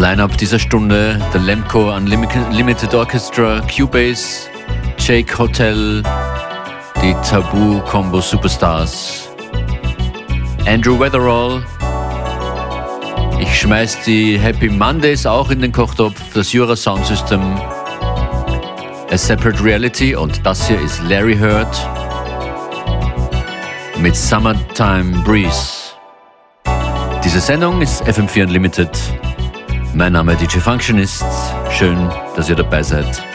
Line-Up dieser Stunde, der Lemco Unlimited Orchestra, Cubase, Jake Hotel, die Tabu Combo Superstars, Andrew Weatherall, ich schmeiß die Happy Mondays auch in den Kochtopf, das Jura Sound System, A Separate Reality und das hier ist Larry Hurt mit Summertime Breeze. Diese Sendung ist FM4 Unlimited. Mein Name ist DJ Functionist. Schön, dass ihr dabei seid.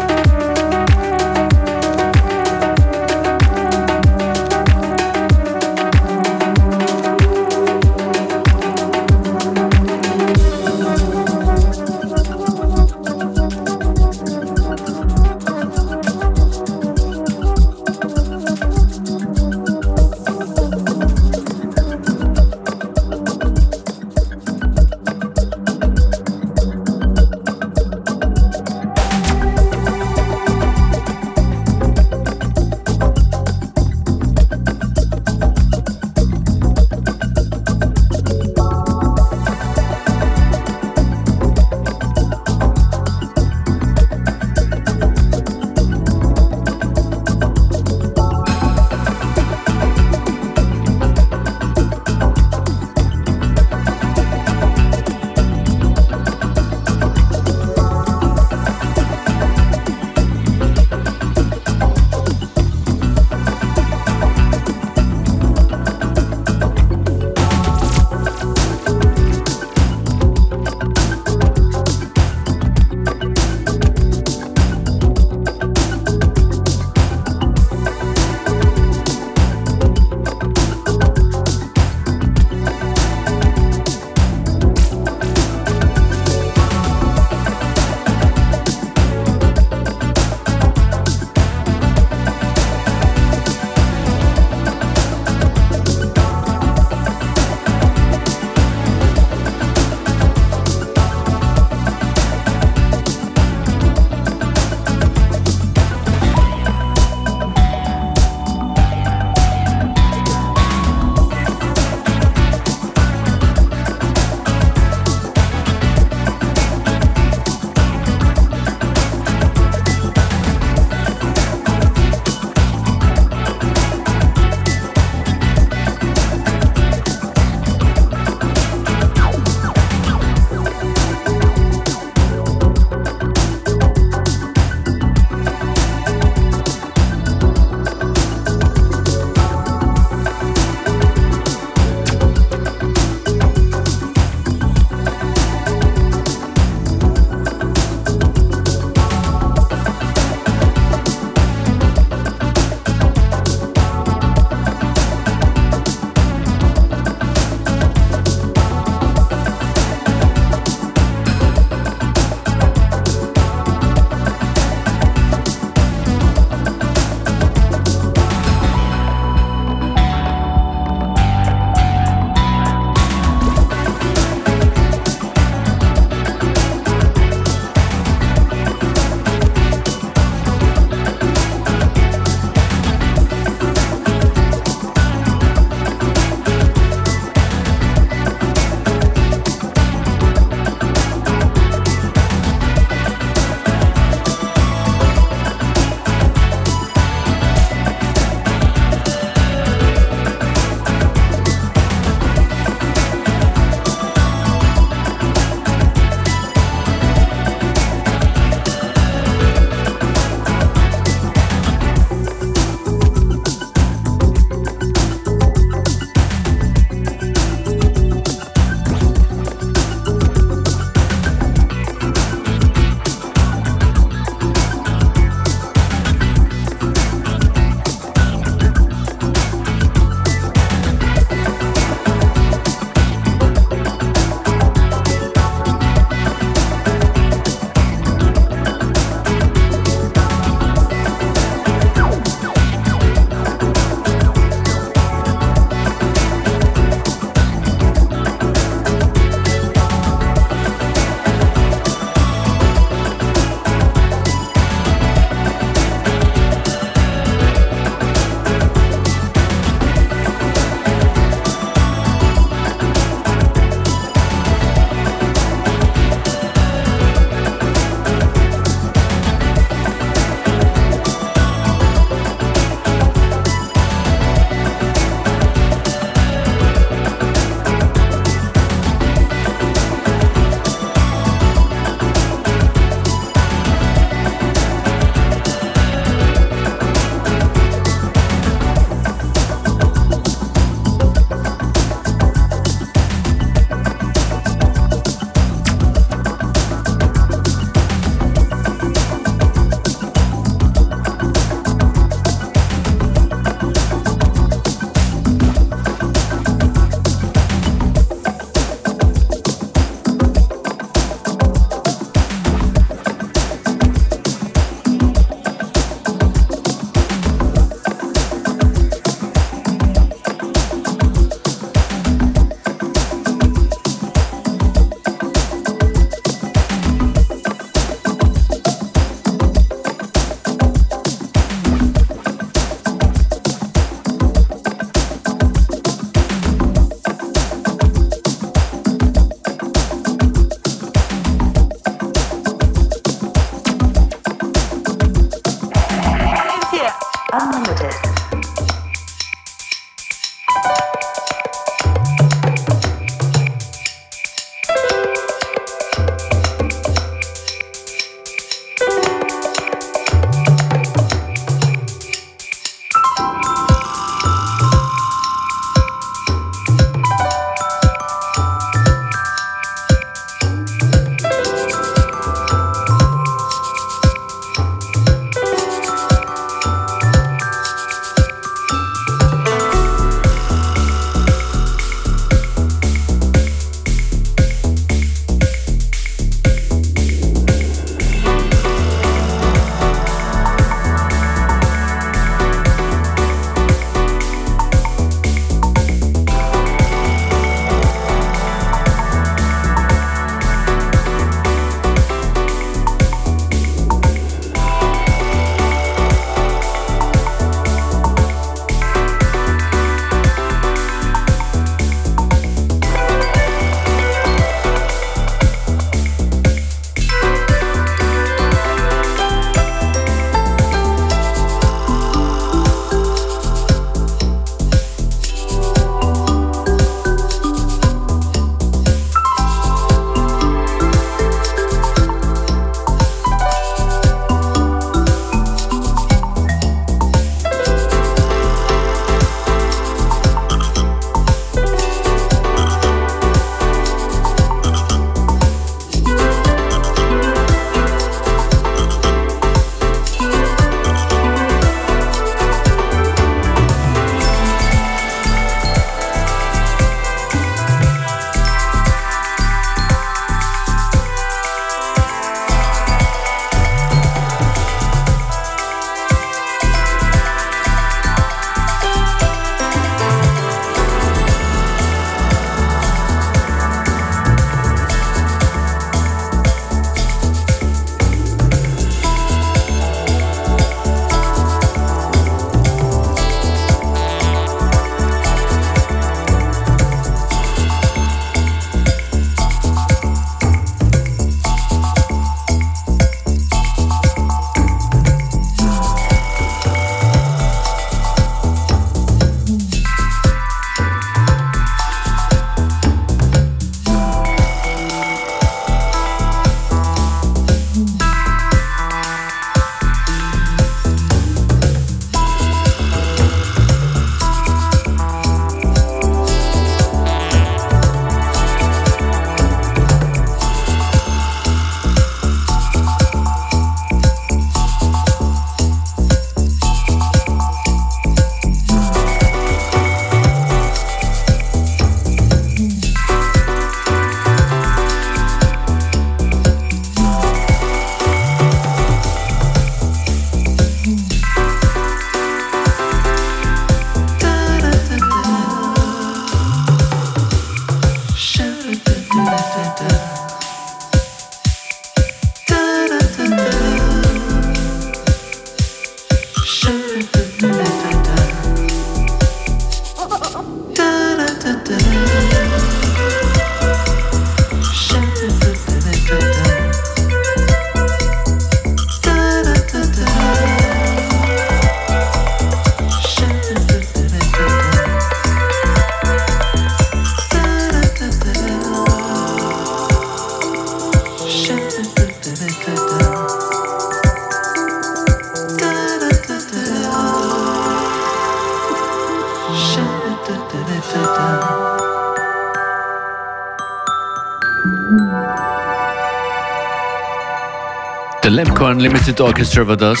Lemco Unlimited Orchestra war das.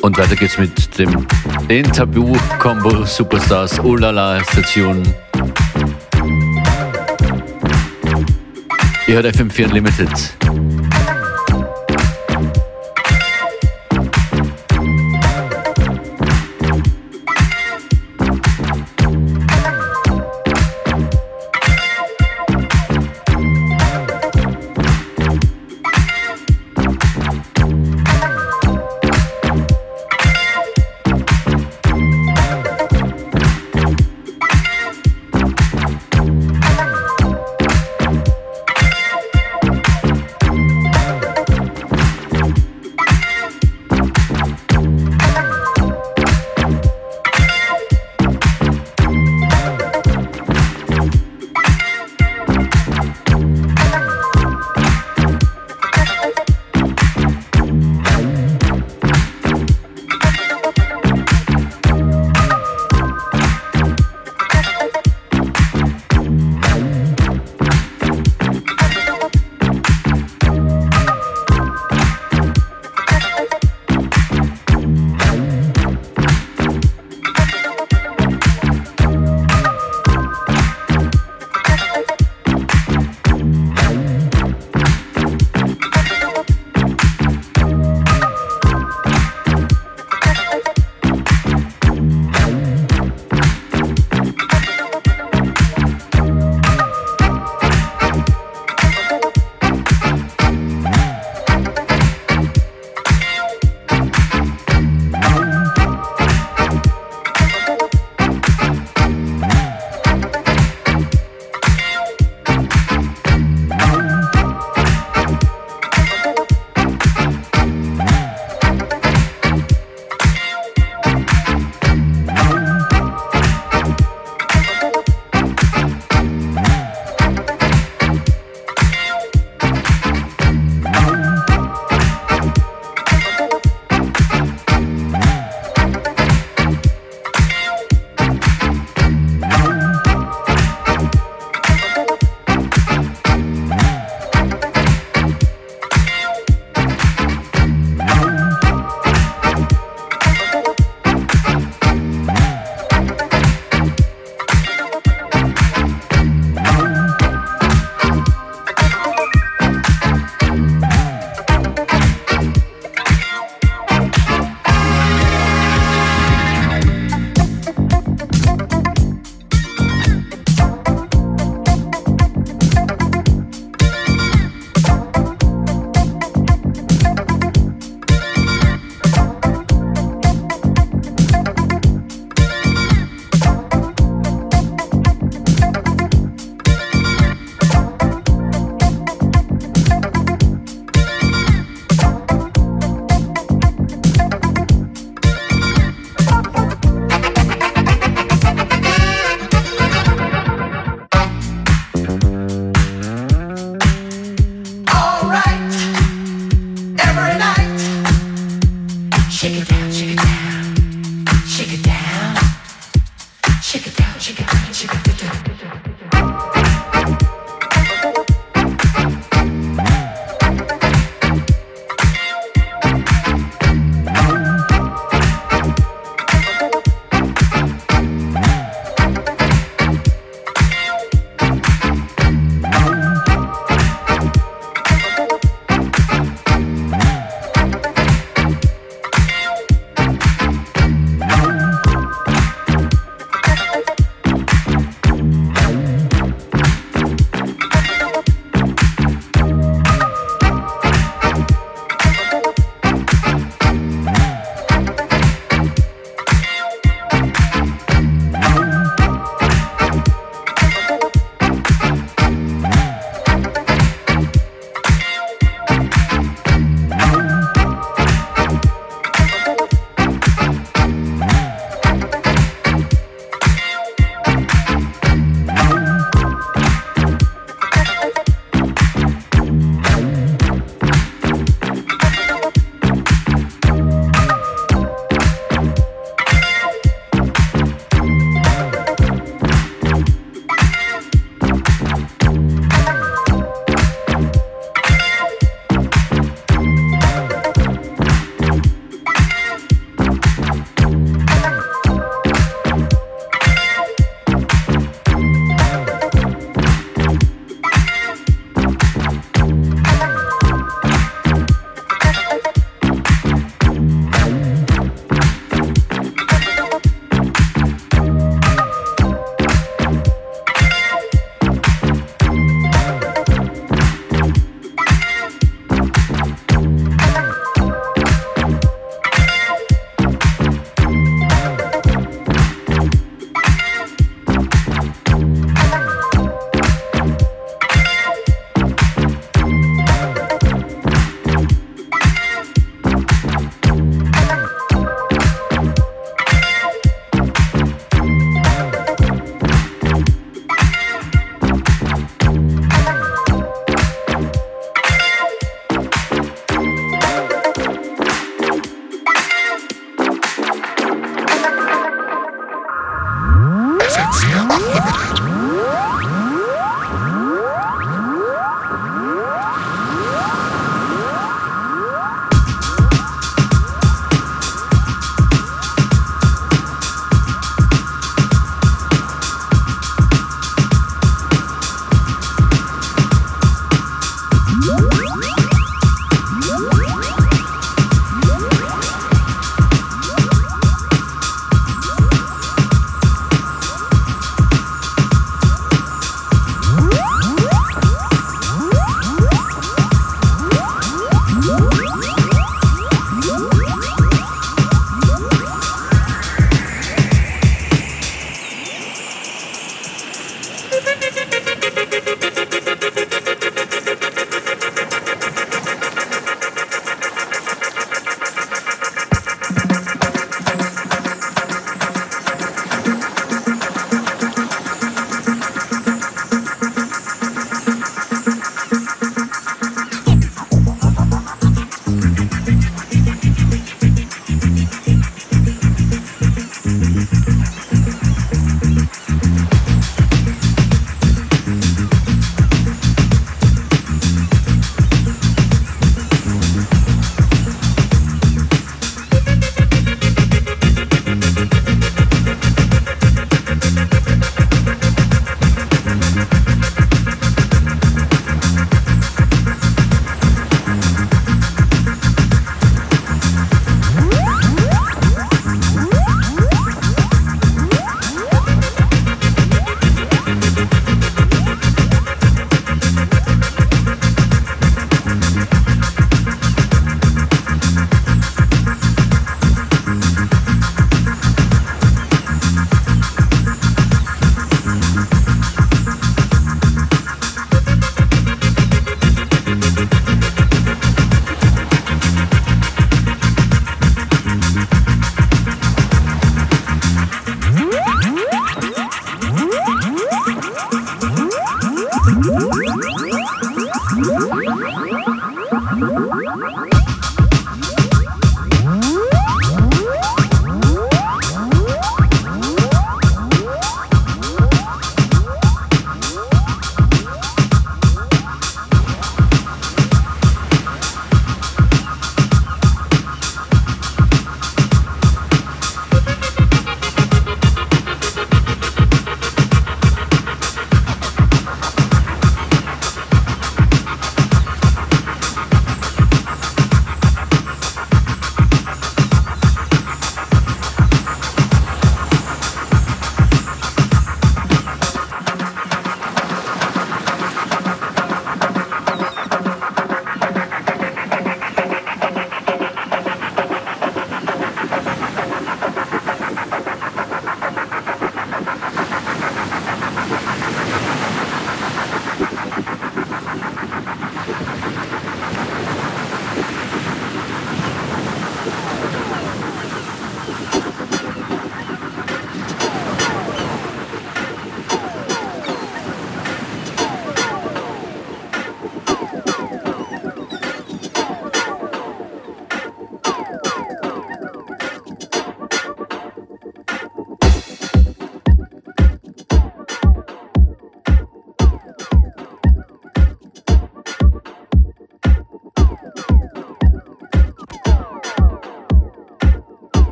Und weiter geht's mit dem den Tabu-Combo Superstars Ulala Station. Ihr hört FM4 Unlimited.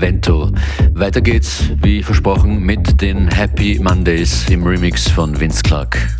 Vento. Weiter geht's, wie versprochen, mit den Happy Mondays im Remix von Vince Clark.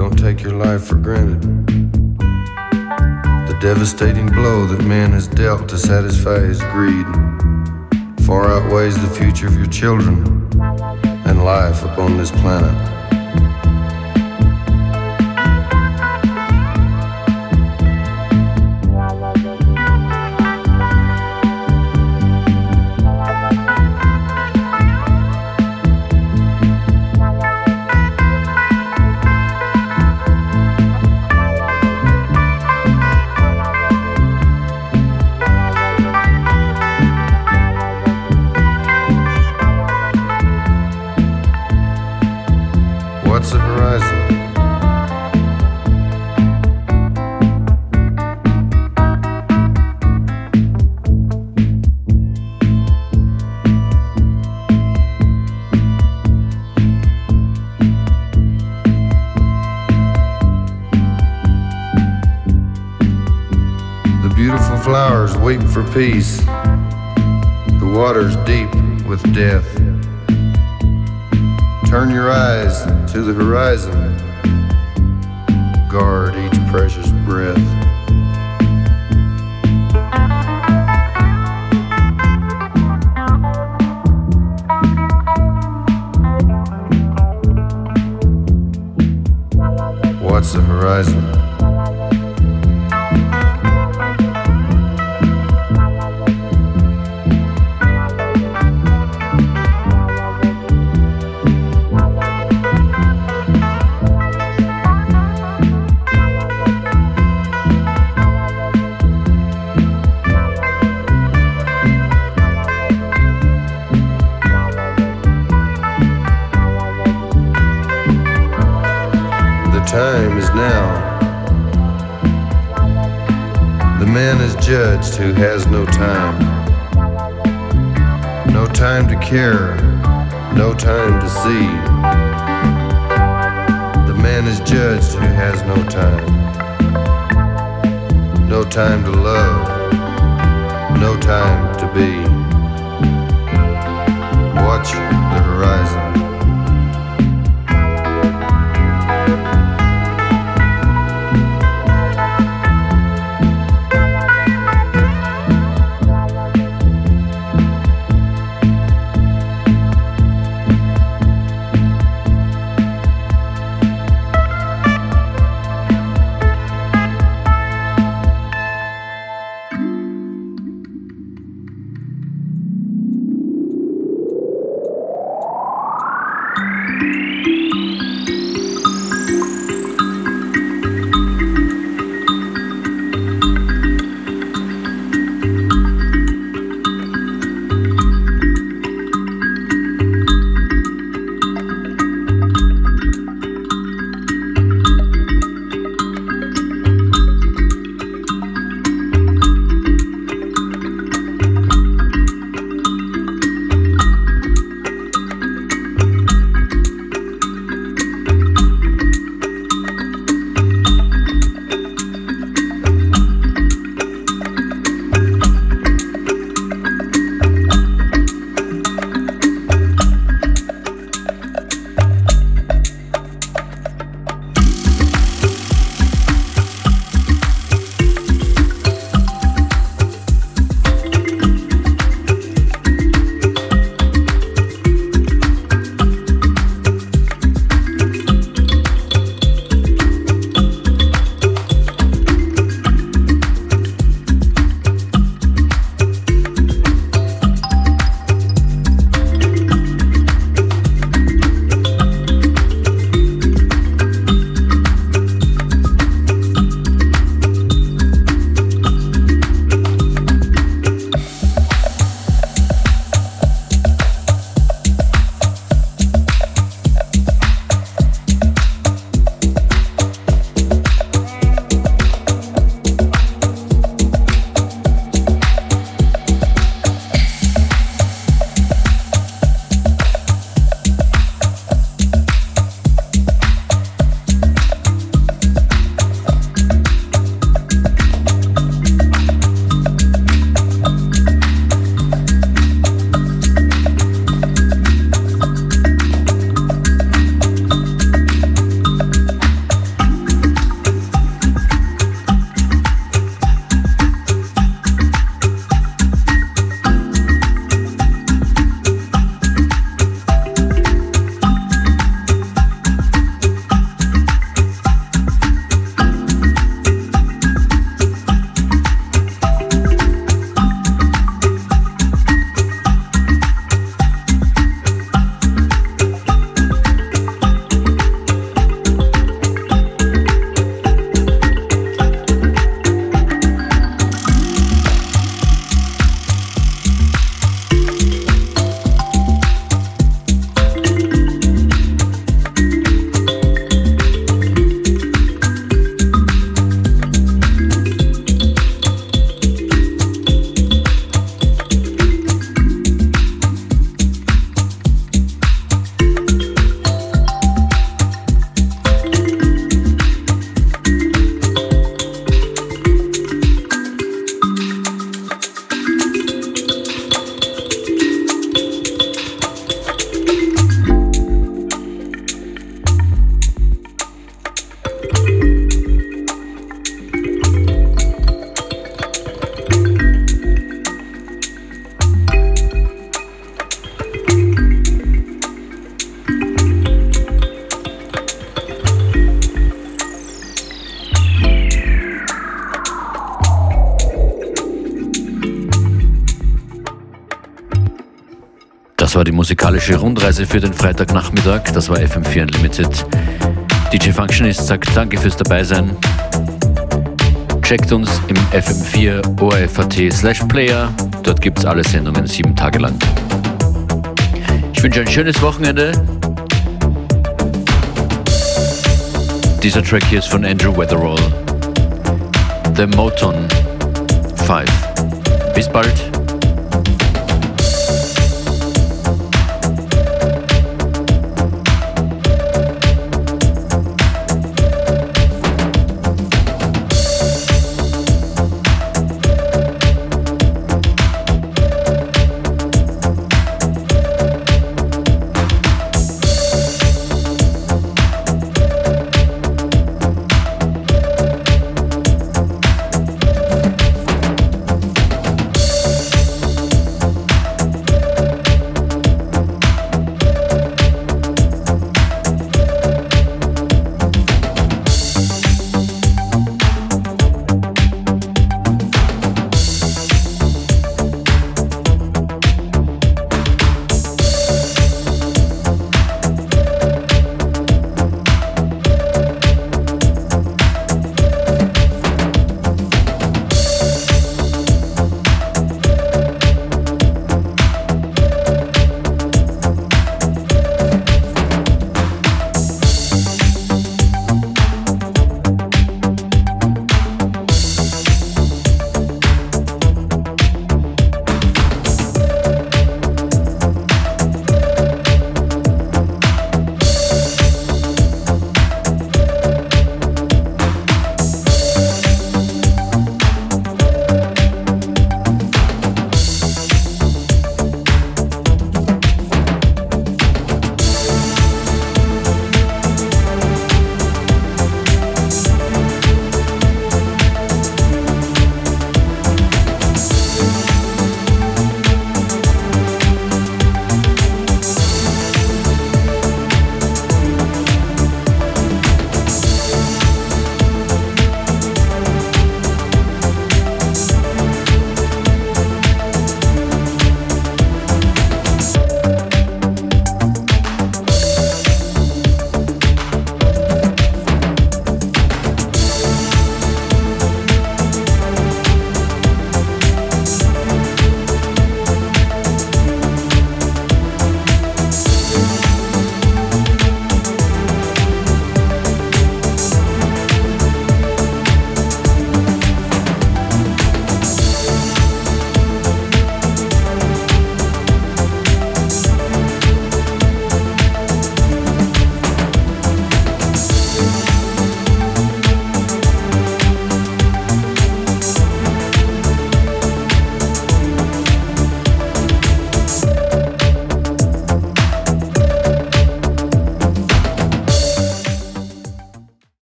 Don't take your life for granted. The devastating blow that man has dealt to satisfy his greed far outweighs the future of your children and life upon this planet. Peace. The water's deep with death. Turn your eyes to the horizon. Guard each precious breath. What's the horizon? Care, no time to see. The man is judged who has no time. No time to love, no time to be. Watch the horizon. Das war die musikalische Rundreise für den Freitagnachmittag. Das war FM4 Unlimited. DJ Functionist sagt Danke fürs Dabeisein. Checkt uns im FM4 ORFAT slash Player. Dort gibt es alle Sendungen sieben Tage lang. Ich wünsche ein schönes Wochenende. Dieser Track hier ist von Andrew Weatherall. The Moton 5. Bis bald.